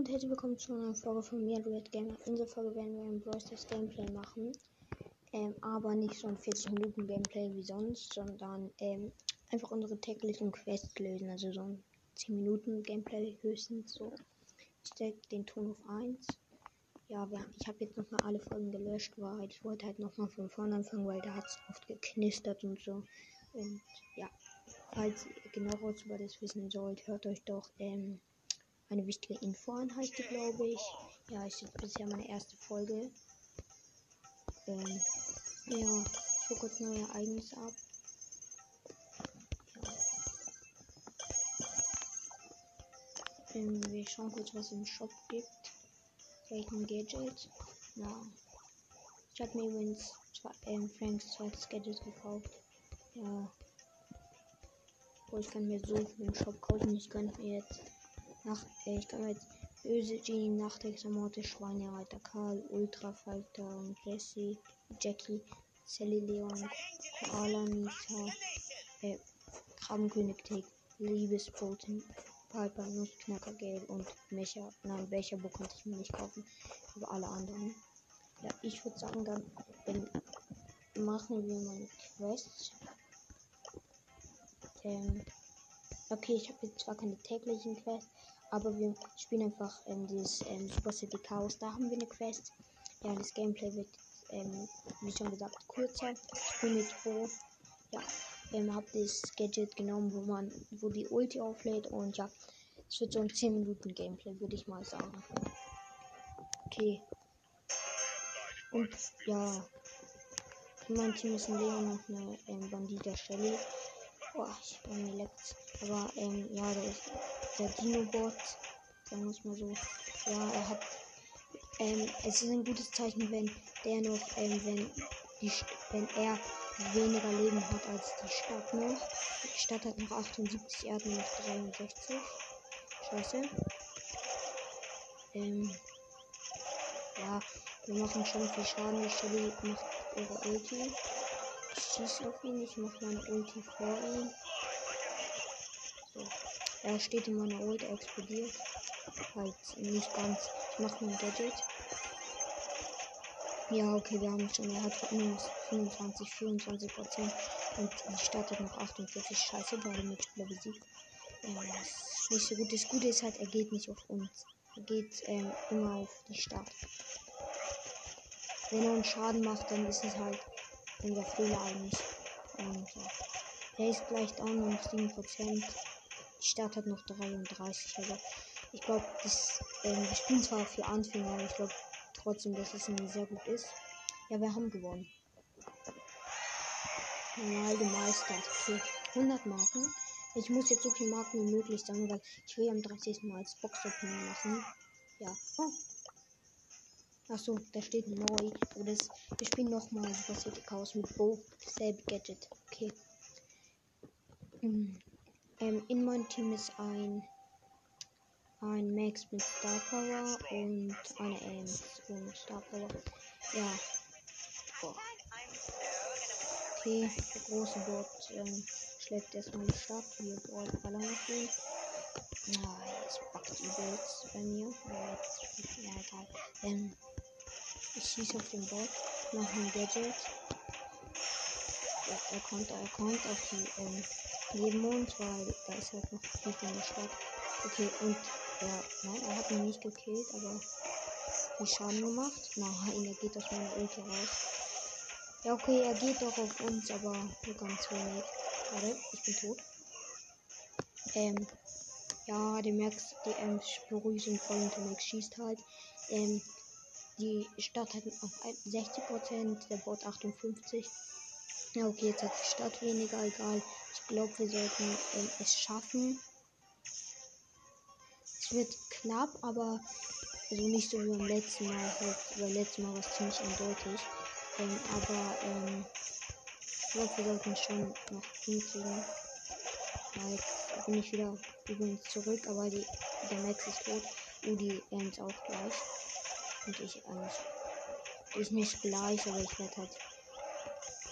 und herzlich willkommen zu einer Folge von mir, Red Gamer. In dieser Folge werden wir ein Brawl Gameplay machen. Ähm, aber nicht so ein 40 Minuten Gameplay wie sonst, sondern ähm, einfach unsere täglichen Quests lösen. Also so ein 10 Minuten Gameplay höchstens so. Ich stelle den Ton auf 1. Ja, ich habe jetzt nochmal alle Folgen gelöscht, weil ich wollte halt nochmal von vorne anfangen, weil da hat es oft geknistert und so. Und ja, falls ihr genaueres über das wissen sollt, hört euch doch ähm, eine wichtige Info die, glaube ich. Ja, ist jetzt bisher meine erste Folge. Ähm, ja, ich gucke kurz neue Ereignisse ab. Ja. Ähm, wir schauen kurz, was es im Shop gibt. Vielleicht ein Gadget. Na. Ich habe mir übrigens zwei, ähm, Franks zweites Gadget gekauft. Ja. Boah, ich kann mir so viel im Shop kaufen. Ich kann mir jetzt nach, äh, ich kann jetzt Böse Genie, Nachtex-Morte, Schweinereiter, Karl, Ultrafalter und Jesse, Jackie, Sally Leon, Koala, Nita, äh, Krabbenkönig Tick, Liebesboten, Piper, Nussknacker, Gale und Mecha. Nein, Becherbo konnte ich mir nicht kaufen, aber alle anderen. Ja, ich würde sagen, dann ähm, machen wir mal eine Quest. Ähm, okay, ich habe jetzt zwar keine täglichen Quests, aber wir spielen einfach ähm, dieses ähm, Super City Chaos. Da haben wir eine Quest. Ja, das Gameplay wird, ähm, wie schon gesagt, kurzer. Ich bin mit Pro. Ja, ähm, habe das Gadget genommen, wo man, wo die Ulti auflädt und ja, es wird so ein 10 Minuten Gameplay, würde ich mal sagen. Okay. Und ja, mein Team ist ein Leon und eine ähm, Bandita Shelly. Boah, ich bin mir leckt. Aber ähm, ja, da ist der Dino-Bot, sagen wir es mal so, ja, er hat, ähm, es ist ein gutes Zeichen, wenn der noch, ähm, wenn die, wenn er weniger Leben hat als die Stadt noch. Die Stadt hat noch 78, er hat noch 63. Scheiße. Ähm, ja, wir machen schon viel Schaden. Die Shelly macht ihre Ulti. Ich schieße auf ihn, ich mache meine Ulti vor ihm. So. Er steht in meiner Ult, er explodiert. Halt nicht ganz. Ich mache ein Gadget. Ja, okay, wir haben schon. Er hat minus 25, 24 Prozent. Und die Stadt hat noch 48. Scheiße, beide Mitspieler besiegt. Ja, das ist nicht so gut. Das Gute ist halt, er geht nicht auf uns. Er geht ähm, immer auf die Stadt. Wenn er uns Schaden macht, dann ist es halt unser Fehler eigentlich. Und ja. Er ist gleich down um 7%. Die Stadt hat noch 33. Also ich glaube, das, ähm, Spiel zwar für Anfänger, aber ich glaube trotzdem, dass es sehr gut ist. Ja, wir haben gewonnen. Mal gemeistert. Okay, 100 Marken. Ich muss jetzt so viel Marken wie möglich sammeln, weil ich will am 30. Mal als Box-Opening machen. Ja. Oh. Achso, da steht neu. Aber das, wir spielen nochmal Super City Chaos mit Bo. Selbe Gadget. Okay. Hm. Ähm, in meinem Team ist ein ein Max mit Star Power und eine Ames ohne Star Power. Ja. Boah. Okay, der große Bot ähm, schlägt erstmal die Stadt. Wir ballern auf ihn. Ah, jetzt backt übelst bei mir. Ja, jetzt, ja egal. Ähm, ich schieße auf den Bot, mache ein Gadget. Ja, er kommt, er kommt auf die ähm, Nebenmond, weil da ist halt noch viel in der Stadt. Okay, und er, nein, er hat ihn nicht gekillt, aber viel Schaden gemacht. Nein, er geht aus meiner Ulti raus. Ja, okay, er geht doch auf uns, aber nur ganz wenig. Warte, ich bin tot. Ähm, ja, der Max, die ähm, Beruhigung voll und der Max schießt halt. Ähm, die Stadt hat auf 60%, der Bot 58%. Ja, okay, jetzt hat die Stadt weniger, egal. Ich glaube, wir sollten ähm, es schaffen. Es wird knapp, aber also nicht so wie beim letzten Mal. Halt, beim letzten Mal war es ziemlich eindeutig. Ähm, aber ähm, ich glaube, wir sollten schon noch hinkriegen. Ja, jetzt bin ich wieder übrigens zurück, aber die, der Max ist tot. Udi ends auch gleich. Und ich, ähm, ist nicht gleich, aber ich werde halt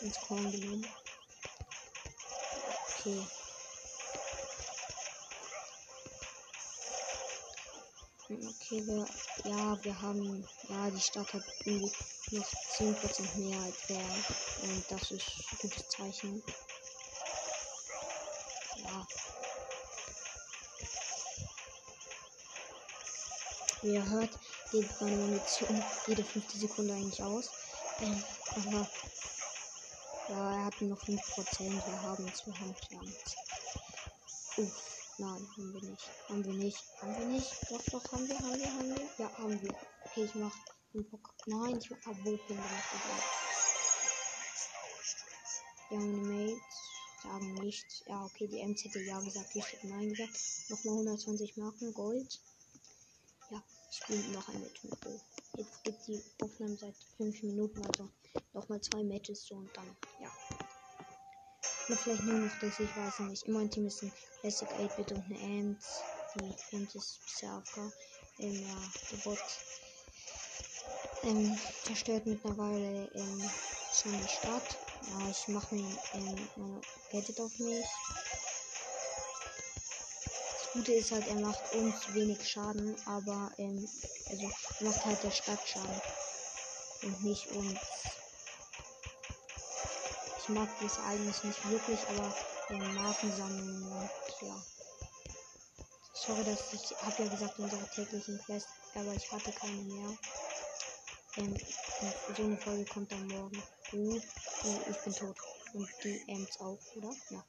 ins Korn genommen. Okay. Okay, wir, ja, wir haben, ja, die Stadt hat irgendwie noch 10% mehr als der. Und das ist ein gutes Zeichen. Ja. Wie ihr hört, geht meine Munition jede fünfte Sekunde eigentlich aus. Ähm, aber ja, er hat nur noch 5%. Wir haben es, haben es. Uff. Nein, haben wir nicht. Haben wir nicht. Haben wir nicht. Doch, doch, haben wir, haben wir, haben wir. Ja, haben wir. Okay, ich mach den Bock. Nein, ich mach Abo gemacht. Ja, meine Mates sagen nichts. Ja, okay, die Ems hätte ja gesagt, ich hätte nein gesagt. Nochmal 120 Marken, Gold. Ja, ich spiele noch ein Match. Jetzt geht die Aufnahme seit 5 Minuten, also nochmal zwei Matches so und dann, ja. Oder vielleicht nur noch das, ich weiß nicht. Immer ein Team ist ein Classic 8-Bit und eine Ant. Die Ant ist bisher AFK. Ähm, ja, der Bot ähm, zerstört mittlerweile ähm, schon die Stadt. Ja, ich mache mir ähm, meine Gadget auf mich. Das Gute ist halt, er macht uns wenig Schaden, aber ähm, also macht halt der Stadt Schaden. Und nicht uns ich mag das eigentlich nicht wirklich, aber den Marken sammeln und ja. Sorry, dass ich habe ja gesagt, unsere täglichen Quests, aber ich hatte keine mehr. Ähm, so eine Folge kommt dann morgen. Uh, ich bin tot. Und die Ams auch, oder? Ja.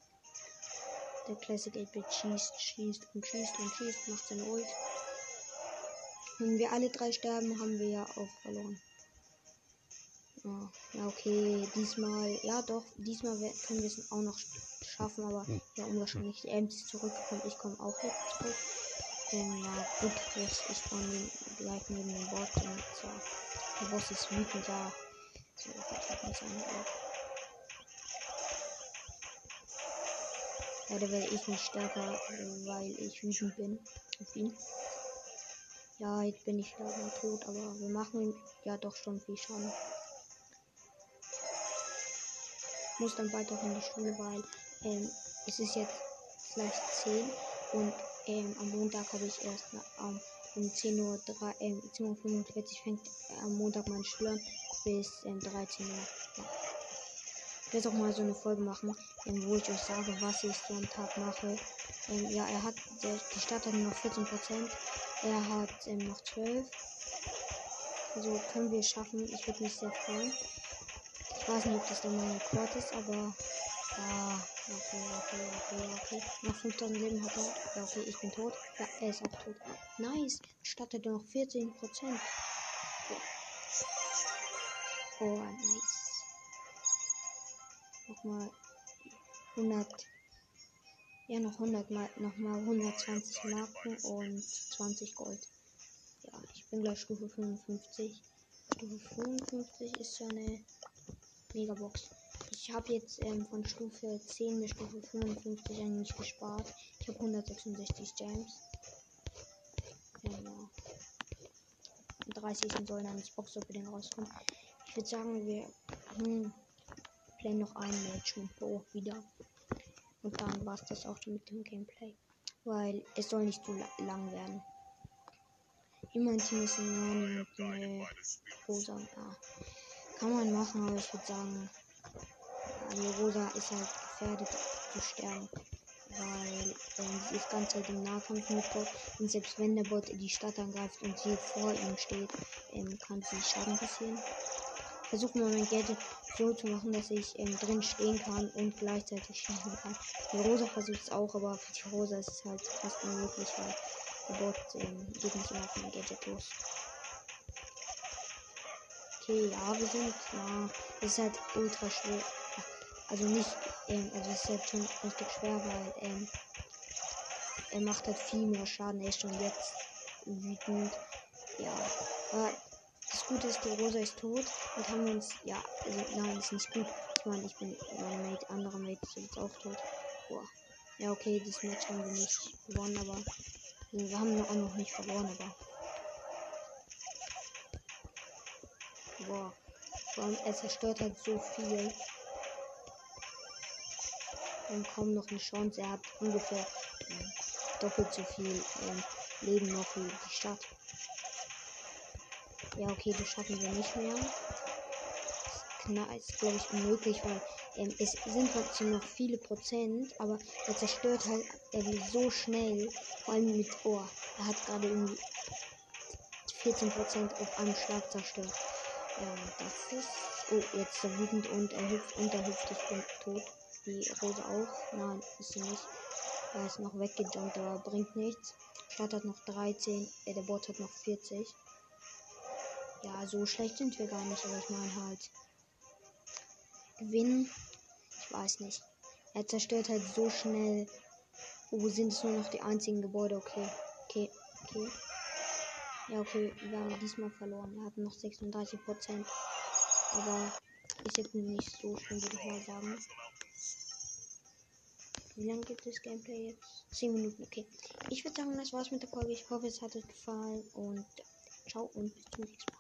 Der Classic 8-Bit schießt, schießt und schießt und schießt, macht seine Ult. Wenn wir alle drei sterben, haben wir ja auch verloren. Ja, ja, okay, diesmal, ja doch, diesmal können wir es auch noch schaffen, aber hm. ja, unwahrscheinlich. Die Ems ist zurückgekommen, ich komme auch jetzt zurück. Ähm, ja, gut, jetzt ich bin gleich neben dem Bot und so. Der Boss ist wütend, ja. So, ich hab nicht seine Leider werde ich nicht stärker, weil ich wütend bin auf ihn. Ja, jetzt bin ich leider tot, aber wir machen ihm ja doch schon viel Schaden muss dann weiter in die Schule, weil ähm, es ist jetzt vielleicht 10 und ähm, am Montag habe ich erst ähm, um 10.45 Uhr, ähm, 10.45 Uhr fängt äh, am Montag mein Schüler bis ähm, 13 Uhr. Ja. Ich werde auch mal so eine Folge machen, ähm, wo ich euch sage, was ich so am Tag mache. Ähm, ja, er hat, der, die Stadt hat noch 14%, er hat ähm, noch 12. Also können wir es schaffen, ich würde mich sehr freuen weiß nicht, ob das dann mein Rekord ist, aber. Ja, okay, okay, okay, okay. Noch 5000 Leben hat er. Ja, okay, ich bin tot. Ja, er ist auch tot. Nice. Statt er noch 14%. Oh, oh nice. Nochmal 100. Ja, noch 100 mal, nochmal 120 Marken und 20 Gold. Ja, ich bin gleich Stufe 55. Stufe 55 ist so eine Megabox. Ich habe jetzt ähm, von Stufe 10 bis Stufe 55 eigentlich gespart. Ich habe 166 Gems. Genau. 30 sollen dann das Box Opening rauskommen. Ich würde sagen, wir hm, playen noch ein Match mit Bo wieder. Und dann war es das auch mit dem Gameplay. Weil es soll nicht zu lang werden. Immer ein Team ist ein und eine Rosa. Ja. Kann man machen, aber ich würde sagen, die Rosa ist halt gefährdet zu sterben. Weil ähm, sie ist ganz halt im Nahkampf mit Bot. Und selbst wenn der Bot die Stadt angreift und sie vor ihm steht, ähm, kann sie Schaden passieren. Versuche mal mein Gadget so zu machen, dass ich ähm, drin stehen kann und gleichzeitig schießen kann. Die Rosa versucht es auch, aber für die Rosa ist es halt fast unmöglich, weil der Bot ähm, geht nicht immer auf mein Gadget los okay, ja, wir sind, ja, ist halt ultra schwer. Also nicht, ähm, also ist halt schon richtig schwer, weil, ähm, er macht halt viel mehr Schaden. Er ist schon jetzt wütend. Ja, aber das Gute ist, die Rosa ist tot und haben uns, ja, also nein, ist nicht gut. Ich meine, ich bin, mein Mate, andere Mate ist jetzt auch tot. Boah. Ja, okay, das Match haben wir nicht gewonnen, aber wir haben auch noch nicht verloren, aber Boah. Vor allem, er zerstört halt so viel. Und kaum noch eine Chance. Er hat ungefähr äh, doppelt so viel ähm, Leben noch wie die Stadt. Ja, okay, das schaffen wir nicht mehr. Das ist, glaube ich, unmöglich, weil ähm, es sind trotzdem noch viele Prozent, aber er zerstört halt irgendwie so schnell, vor allem mit Ohr. Er hat gerade irgendwie 14 Prozent auf einem Schlag zerstört. Ja, das ist. Oh, jetzt er wütend und er hüpft und er hüpft ist tot. Die Rose auch. Nein, ist sie nicht. Er ist noch weggejumpt, aber bringt nichts. Stadt hat noch 13, äh, der Bot hat noch 40. Ja, so schlecht sind wir gar nicht, aber ich meine halt. Gewinnen ich weiß nicht. Er zerstört halt so schnell. Oh, sind es nur noch die einzigen Gebäude? Okay. Okay. Okay. Ja, okay. Wir haben diesmal verloren. Wir hatten noch 36 Prozent. Aber ist jetzt nicht so schlimm, würde ich mal sagen. Wie lange gibt es Gameplay jetzt? 10 Minuten, okay. Ich würde sagen, das war's mit der Folge. Ich hoffe, es hat euch gefallen und ciao und bis zum nächsten Mal.